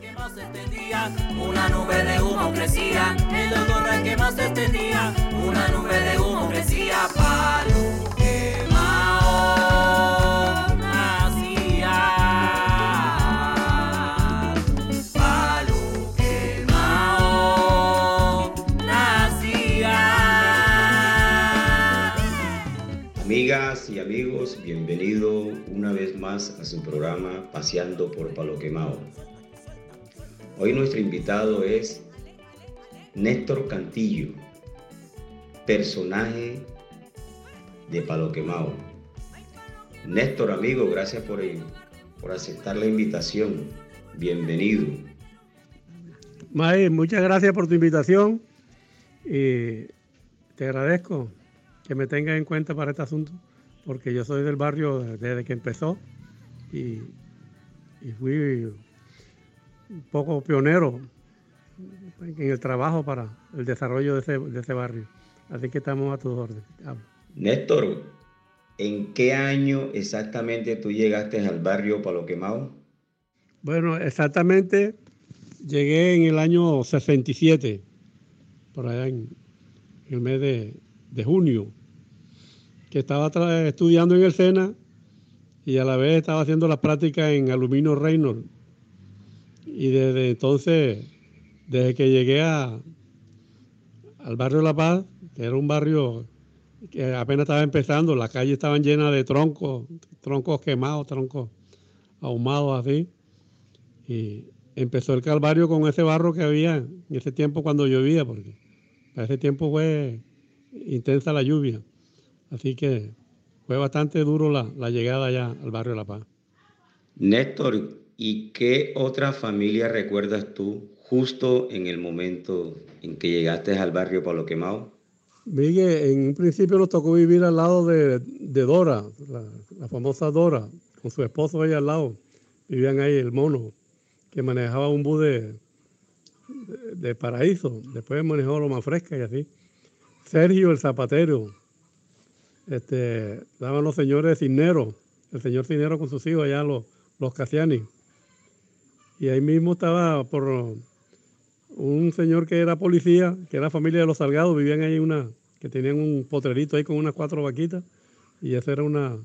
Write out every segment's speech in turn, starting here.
que más extendía, una nube de humo crecía, el olor a que más se extendía, una nube de humo crecía, palo nacía. Amigas y amigos, bienvenido una vez más a su programa Paseando por Palo Quemao. Hoy nuestro invitado es Néstor Cantillo, personaje de Palo Quemao. Néstor, amigo, gracias por, por aceptar la invitación. Bienvenido. Mae, muchas gracias por tu invitación y te agradezco que me tengas en cuenta para este asunto, porque yo soy del barrio desde que empezó y, y fui un poco pionero en el trabajo para el desarrollo de ese, de ese barrio. Así que estamos a tus órdenes. Néstor, ¿en qué año exactamente tú llegaste al barrio Palo Quemao? Bueno, exactamente llegué en el año 67, por allá en, en el mes de, de junio, que estaba estudiando en el SENA y a la vez estaba haciendo la práctica en Aluminio Reynolds. Y desde entonces, desde que llegué a, al barrio La Paz, que era un barrio que apenas estaba empezando, las calles estaban llenas de troncos, troncos quemados, troncos ahumados así. Y empezó el calvario con ese barro que había en ese tiempo cuando llovía, porque para ese tiempo fue intensa la lluvia. Así que fue bastante duro la, la llegada allá al barrio La Paz. Néstor, ¿y qué otra familia recuerdas tú justo en el momento en que llegaste al barrio Palo Quemao? Vi que en un principio nos tocó vivir al lado de, Dora, la, famosa Dora, con su esposo ahí al lado. Vivían ahí el mono, que manejaba un bus de, de, paraíso. Después manejó lo más fresca y así. Sergio el zapatero. Este, daban los señores Cisneros, el señor Cisneros con sus hijos allá, los, los Casiani. Y ahí mismo estaba por un señor que era policía, que era familia de los Salgados, vivían ahí una, que tenían un potrerito ahí con unas cuatro vaquitas, y esa era una,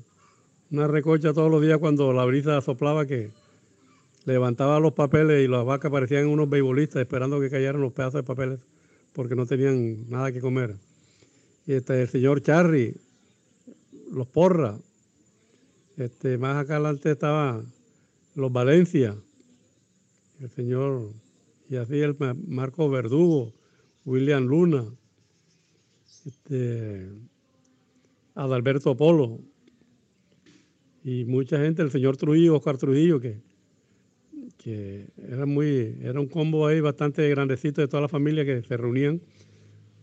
una recocha todos los días cuando la brisa soplaba que levantaba los papeles y las vacas parecían unos beisbolistas esperando que cayeran los pedazos de papeles porque no tenían nada que comer. Y este, el señor Charry, los Porra, este, más acá adelante estaba los Valencia, el señor y así el Ma- Marco Verdugo, William Luna, este, Adalberto Polo y mucha gente, el señor Trujillo, Oscar Trujillo, que, que era muy, era un combo ahí bastante grandecito de toda la familia que se reunían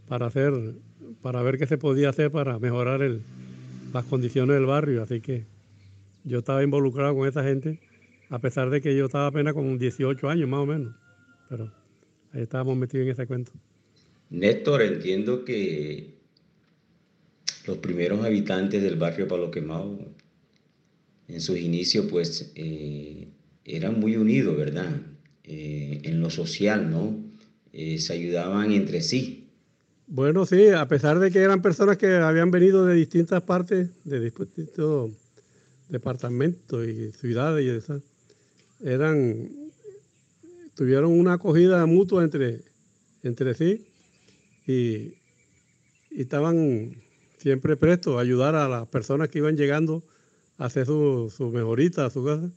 para hacer, para ver qué se podía hacer para mejorar el, las condiciones del barrio. Así que yo estaba involucrado con esa gente, a pesar de que yo estaba apenas con 18 años más o menos pero ahí estábamos metidos en ese cuento. Néstor, entiendo que los primeros habitantes del barrio Palo Quemao, en sus inicios, pues eh, eran muy unidos, ¿verdad? Eh, en lo social, ¿no? Eh, se ayudaban entre sí. Bueno, sí, a pesar de que eran personas que habían venido de distintas partes, de distintos departamentos y ciudades y esas, eran, tuvieron una acogida mutua entre, entre sí y, y estaban siempre prestos a ayudar a las personas que iban llegando a hacer su, su mejorita a su casa.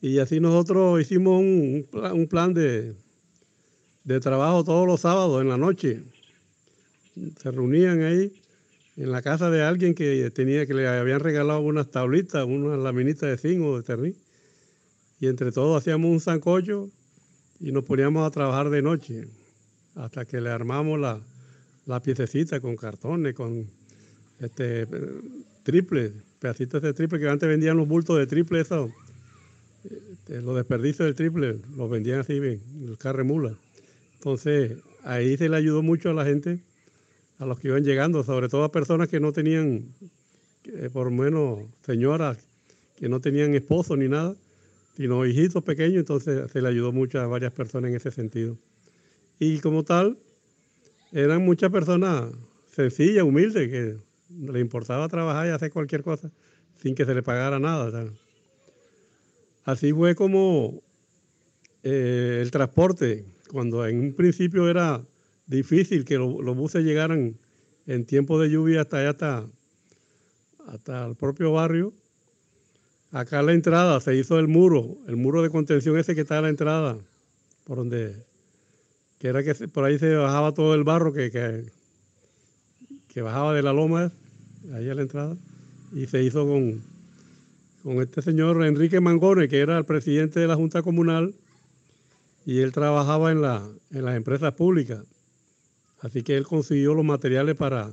Y así nosotros hicimos un, un pla- un plan de, de trabajo todos los sábados en la noche. Se reunían ahí en la casa de alguien que tenía que le habían regalado unas tablitas, unas laminitas de zinc o de terrí. Y entre todos hacíamos un sancocho y nos poníamos a trabajar de noche hasta que le armamos la, la piececita con cartones, con este eh, triple, pedacitos de triple que antes vendían los bultos de triple, eso, este, los desperdicios del triple, los vendían así bien, en el carro de mula. Entonces, ahí se le ayudó mucho a la gente, a los que iban llegando, sobre todo a personas que no tenían, eh, por lo menos señoras que no tenían esposo ni nada, sino hijitos pequeños, entonces se le ayudó mucho a varias personas en ese sentido. Y como tal, eran muchas personas sencillas, humildes, que le importaba trabajar y hacer cualquier cosa sin que se le pagara nada. Así fue como eh, el transporte, cuando en un principio era difícil que los buses llegaran en tiempo de lluvia hasta allá, hasta, hasta el propio barrio. Acá en la entrada se hizo el muro, el muro de contención ese que está a la entrada, por donde, que era que por ahí se bajaba todo el barro que, que, que bajaba de la loma, ahí a la entrada, y se hizo con, con este señor Enrique Mangone, que era el presidente de la Junta Comunal, y él trabajaba en, la, en las empresas públicas. Así que él consiguió los materiales para,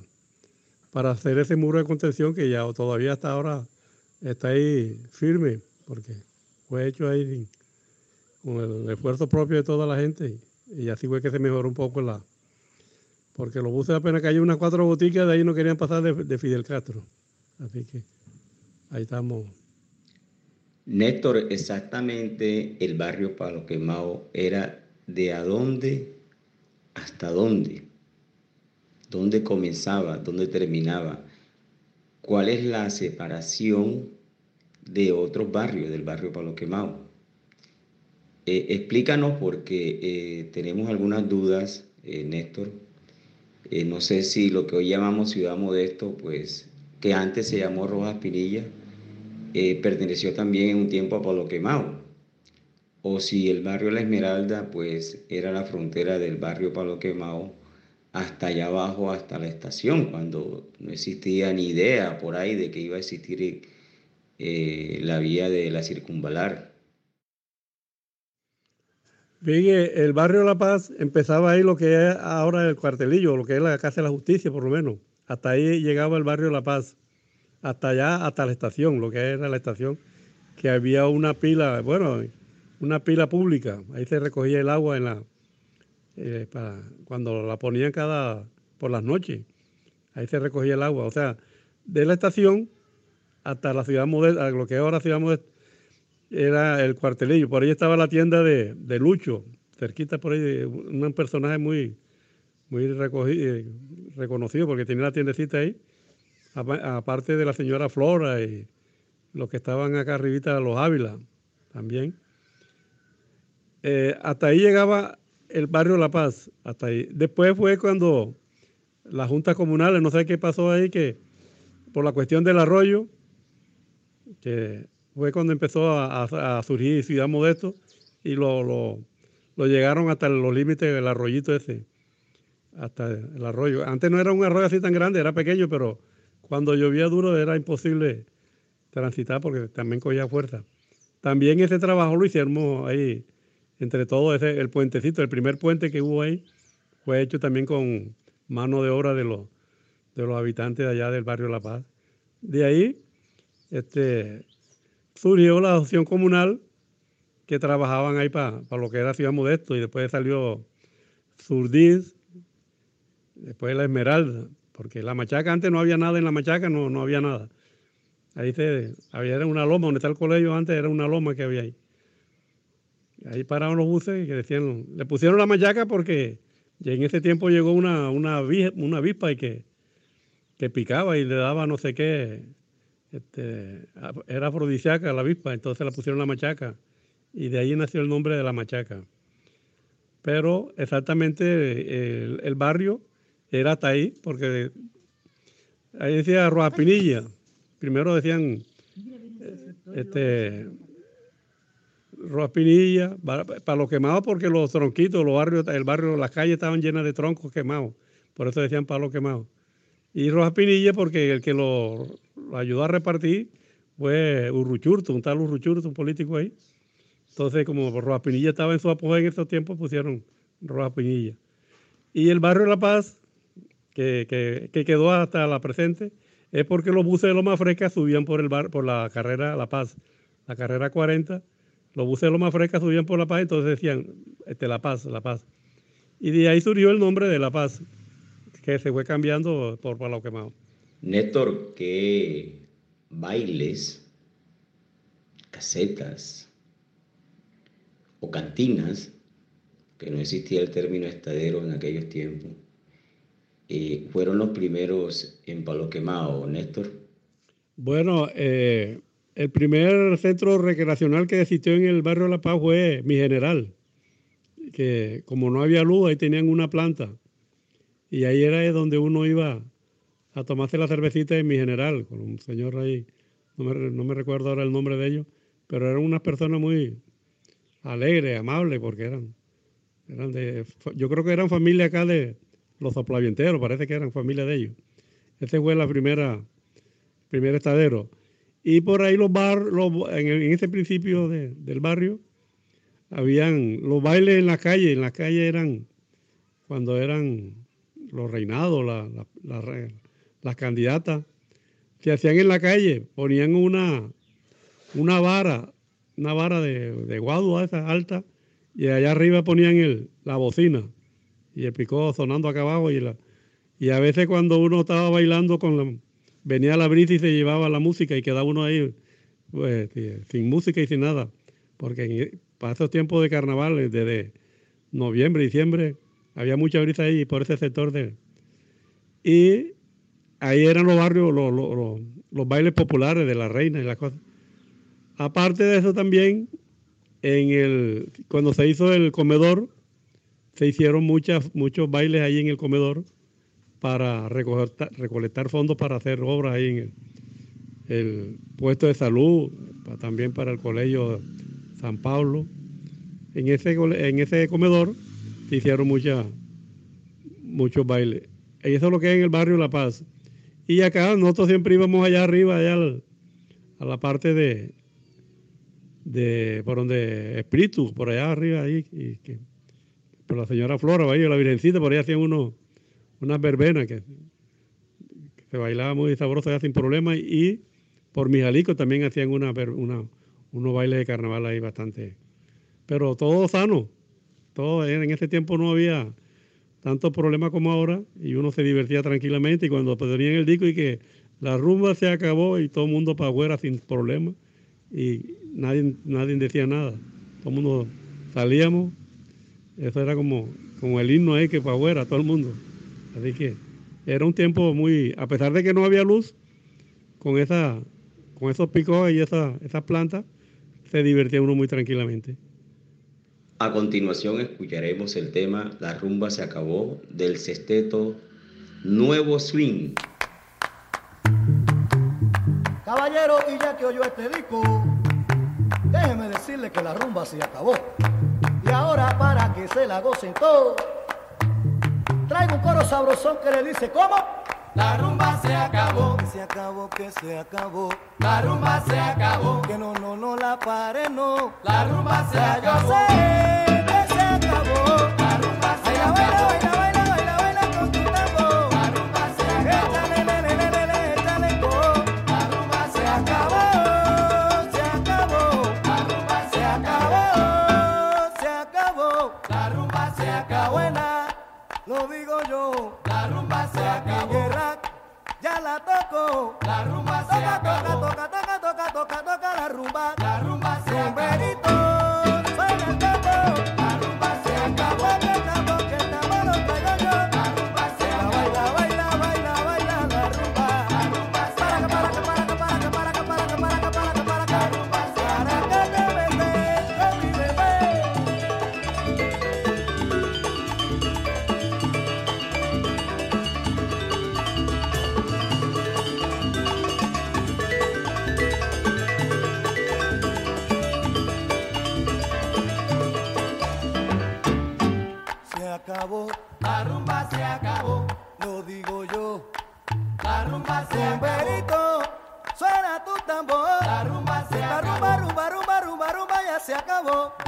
para hacer ese muro de contención que ya todavía hasta ahora está ahí firme, porque fue hecho ahí con el esfuerzo propio de toda la gente y, así fue que se mejoró un poco la... Porque los buses apenas cayó unas cuatro boticas, de ahí no querían pasar de, de Fidel Castro. Así que ahí estamos. Néstor, exactamente el barrio Palo Quemado era de a dónde hasta dónde dónde comenzaba, dónde terminaba, cuál es la separación de otros barrios, del barrio Palo Quemado. Eh, explícanos porque eh, tenemos algunas dudas, eh, Néstor. no sé si lo que hoy llamamos Ciudad Modesto, pues que antes se llamó Rojas Pinilla, perteneció también en un tiempo a Palo Quemado. O si el barrio La Esmeralda, pues era la frontera del barrio Palo Quemado hasta allá abajo, hasta la estación, cuando no existía ni idea por ahí de que iba a existir eh, la vía de la circunvalar. Bien, el barrio La Paz empezaba ahí lo que es ahora el cuartelillo, lo que es la Casa de la Justicia, por lo menos. Hasta ahí llegaba el barrio La Paz, hasta allá, hasta la estación, lo que era la estación, que había una pila, bueno, una pila pública, ahí se recogía el agua en la, eh, para, cuando la ponían cada por las noches. Ahí se recogía el agua. O sea, de la estación hasta la ciudad moderna, lo que es ahora ciudad moderna, era el cuartelillo. Por ahí estaba la tienda de, de Lucho, cerquita por ahí, un personaje muy, muy eh, reconocido porque tenía la tiendecita ahí, aparte de la señora Flora y los que estaban acá arribita, los Ávila también. Eh, hasta ahí llegaba el barrio La Paz, hasta ahí. Después fue cuando las juntas comunales, no sé qué pasó ahí, que por la cuestión del arroyo, que fue cuando empezó a, surgir Ciudad Modesto y lo, lo, llegaron hasta los límites del arroyito ese, hasta el arroyo. Antes no era un arroyo así tan grande, era pequeño, pero cuando llovía duro era imposible transitar porque también cogía fuerza. También ese trabajo lo hicimos ahí entre todo ese, el puentecito, el primer puente que hubo ahí, fue hecho también con mano de obra de los, de los habitantes de allá del barrio La Paz. De ahí este, surgió la asociación comunal que trabajaban ahí para lo que era Ciudad Modesto y después salió Surdiz, después La Esmeralda, porque la Machaca antes no había nada en la Machaca, no, no había nada. Ahí se, había una loma, donde está el colegio antes era una loma que había ahí. Ahí pararon los buses y que decían, le pusieron la mayaca porque en ese tiempo llegó una, una, una avispa y que, que picaba y le daba no sé qué, este, era afrodisíaca la avispa, entonces la pusieron la machaca y de ahí nació el nombre de la machaca. Pero exactamente el, barrio era hasta ahí, porque ahí decía Pinilla. Primero decían este, Pinilla, para, los quemados porque los tronquitos, los barrios, el barrio, las calles estaban llenas de troncos quemados, por eso decían palo quemado. Y Rojas Pinilla porque el que lo, ayudó a repartir fue Urruchurto, un tal Urruchurto, un político ahí. Entonces, como Rojas Pinilla estaba en su apogeo en esos tiempos, pusieron Rojas Pinilla. Y el barrio La Paz, que, que, quedó hasta la presente, es porque los buses de Loma Fresca subían por, el bar, por la carrera La Paz, la carrera 40, los buses de Loma Fresca subían por La Paz, entonces decían este, La Paz, La Paz. Y de ahí surgió el nombre de La Paz, que se fue cambiando por Palo Quemado. Néstor, ¿qué bailes, casetas, o cantinas, que no existía el término estadero en aquellos tiempos, eh, fueron los primeros en Palo Quemado, Néstor? Bueno, eh, el primer centro recreacional que existió en el barrio La Paz fue Mi General, que como no había luz, ahí tenían una planta. Y ahí era donde uno iba a tomarse la cervecita en Mi General, con un señor ahí, no me, no me recuerdo ahora el nombre de ellos, pero eran unas personas muy alegres, amables, porque eran, eran de, yo creo que eran familia acá de los soplavienteros, parece que eran familia de ellos. Ese fue la primera, primer estadero. Y por ahí los bar, en, ese principio del barrio, habían los bailes en la calle, en la calle eran, cuando eran los reinados, las candidatas, se hacían en la calle, ponían una, una vara, una vara de, de guadua esa alta, y allá arriba ponían el, la bocina, y el picó sonando acá abajo, y, la, y a veces cuando uno estaba bailando con la, venía la brisa y se llevaba la música y quedaba uno ahí pues, sin música y sin nada, porque para esos tiempos de carnaval, desde noviembre, diciembre, había mucha brisa ahí por ese sector de... Y ahí eran los barrios, los, los, bailes populares de la reina y las cosas. Aparte de eso también, en el, cuando se hizo el comedor, se hicieron muchas, muchos bailes ahí en el comedor para recolectar fondos para hacer obras ahí en el, puesto de salud, también para el colegio San Pablo. En ese, en ese comedor se hicieron muchos bailes. Y eso es lo que hay en el barrio La Paz. Y acá nosotros siempre íbamos allá arriba, allá a la parte de, de por donde Espíritu, por allá arriba, ahí, y que, por la señora Flora, ahí, la Virgencita, por ahí hacían unos unas verbenas que, se bailaba muy sabroso sin problema y por Mijalico también hacían una, una, unos bailes de carnaval ahí bastante. Pero todo sano, todo en ese tiempo no había tantos problemas como ahora y uno se divertía tranquilamente y cuando ponían el disco y que la rumba se acabó y todo el mundo para afuera sin problemas y nadie, nadie decía nada. Todo el mundo salíamos, eso era como, como el himno ahí que para afuera, todo el mundo. Así que era un tiempo muy, a pesar de que no había luz, con, esa, con esos picos y esas esa plantas, se divertía uno muy tranquilamente. A continuación escucharemos el tema La rumba se acabó del sexteto Nuevo Swing. Caballero, y ya que oyó este disco, déjeme decirle que la rumba se acabó. Y ahora para que se la gocen todos Traigo un coro sabrosón que le dice, ¿cómo? La rumba se acabó. Que se acabó, que se acabó. La rumba se acabó. Que no, no, no la pare, no. La rumba se acabó. Yo sé la rumba se acabó. toca, toca, toca, se acabó.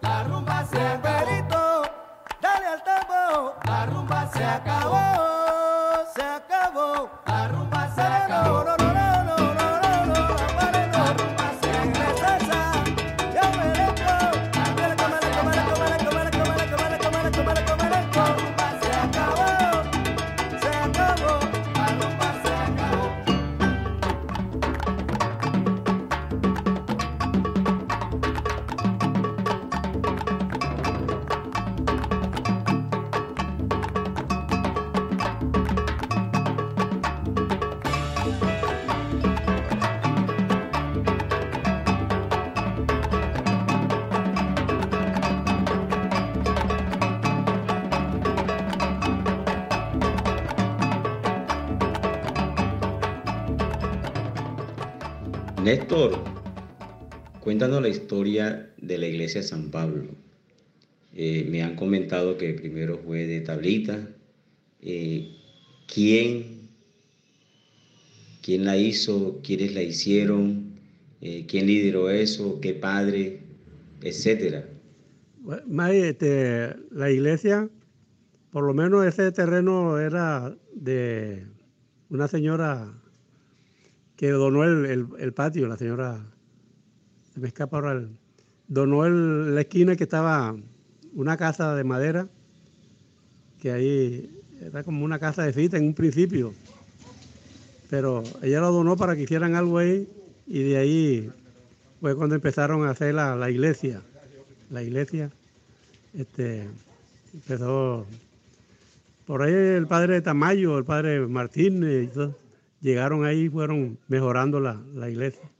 La rumba se acabó. Dale al tambo. La rumba se acabó, se acabó. Néstor, cuéntanos la historia de la iglesia de San Pablo. Eh, me han comentado que primero fue de tablita. Eh, ¿Quién? ¿Quién la hizo? ¿Quiénes la hicieron? Eh, ¿Quién lideró eso? ¿Qué padre? Etcétera. May, este, la iglesia, por lo menos ese terreno era de una señora que donó el, el- el patio, la señora, se me escapa ahora, el- donó la esquina que estaba una casa de madera, que ahí era como una casa de cita en un principio, pero ella lo donó para que hicieran algo ahí y de ahí fue cuando empezaron a hacer la, la iglesia la iglesia. Este, empezó por ahí el padre Tamayo, el padre Martínez, y todo, llegaron ahí y fueron mejorando la, la iglesia.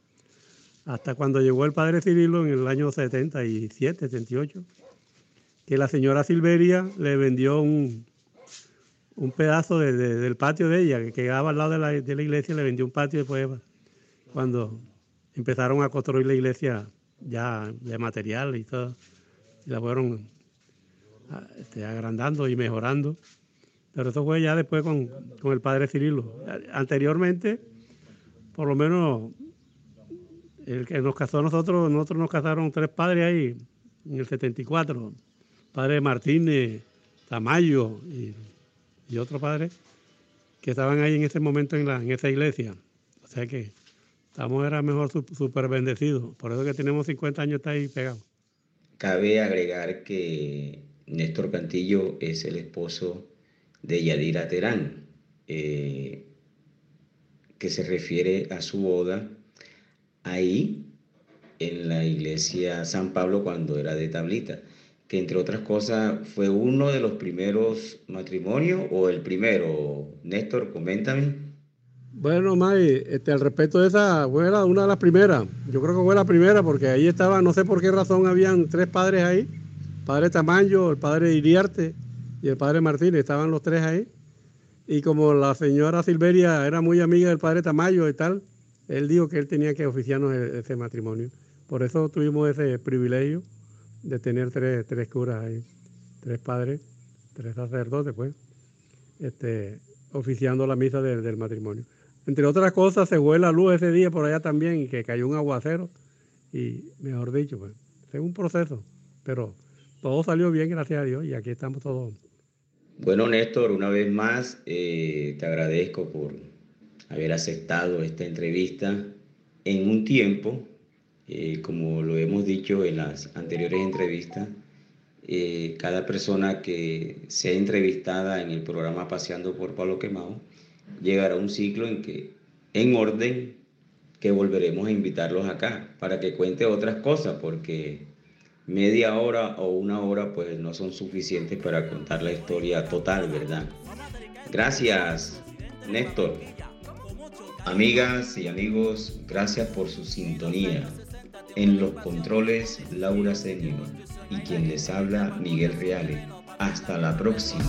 Hasta cuando llegó el padre Cirilo en el año 77, 78, que la señora Silveria le vendió un, un pedazo de- de- del patio de ella, que quedaba al lado de la, de la iglesia, le vendió un patio después cuando empezaron a construir la iglesia ya de material y todo, la fueron a- este, agrandando y mejorando. Pero eso fue ya después con, con el padre Cirilo. Anteriormente, por lo menos, el que nos casó a nosotros, nosotros nos casaron tres padres ahí en el 74. Padre Martínez, Tamayo y, y otro padre que estaban ahí en ese momento en, la, en esa iglesia. O sea que estamos era mejor súper bendecidos. Por eso que tenemos 50 años está ahí pegados. Cabe agregar que Néstor Cantillo es el esposo de Yadira Terán, eh, que se refiere a su boda ahí en la iglesia San Pablo cuando era de tablita, que entre otras cosas fue uno de los primeros matrimonios o el primero. Néstor, coméntame. Bueno, May, este, al respecto de esa, fue una de las primeras. Yo creo que fue la primera porque ahí estaba, no sé por qué razón, habían tres padres ahí. Padre Tamayo, el padre Iriarte y el padre Martínez, estaban los tres ahí. Y como la señora Silveria era muy amiga del padre Tamayo y tal, él dijo que él tenía que oficiarnos e- ese matrimonio. Por eso tuvimos ese privilegio de tener tres, tres curas ahí, tres padres, tres sacerdotes, pues, este, oficiando la misa del- del matrimonio. Entre otras cosas, se fue la luz ese día por allá también y que cayó un aguacero. Y mejor dicho, pues, es un proceso. Pero todo salió bien, gracias a Dios, y aquí estamos todos. Bueno, Néstor, una vez más eh, te agradezco por haber aceptado esta entrevista en un tiempo, eh, como lo hemos dicho en las anteriores entrevistas, eh, cada persona que sea entrevistada en el programa Paseando por Palo Quemado llegará a un ciclo en que, en orden, que volveremos a invitarlos acá para que cuente otras cosas, porque media hora o una hora pues no son suficientes para contar la historia total, ¿verdad? Gracias, Néstor. Amigas y amigos, gracias por su sintonía. En los controles, Laura Senio y quien les habla, Miguel Reale. Hasta la próxima.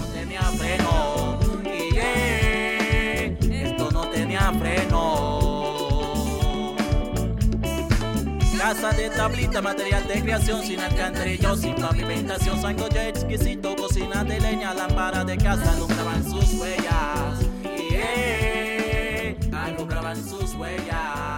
De tablita, material de creación sin alcantarillo, sin pavimentación, sancocho exquisito, cocina de leña, lámpara de casa, alumbraban sus huellas. Eh, alumbraban sus huellas.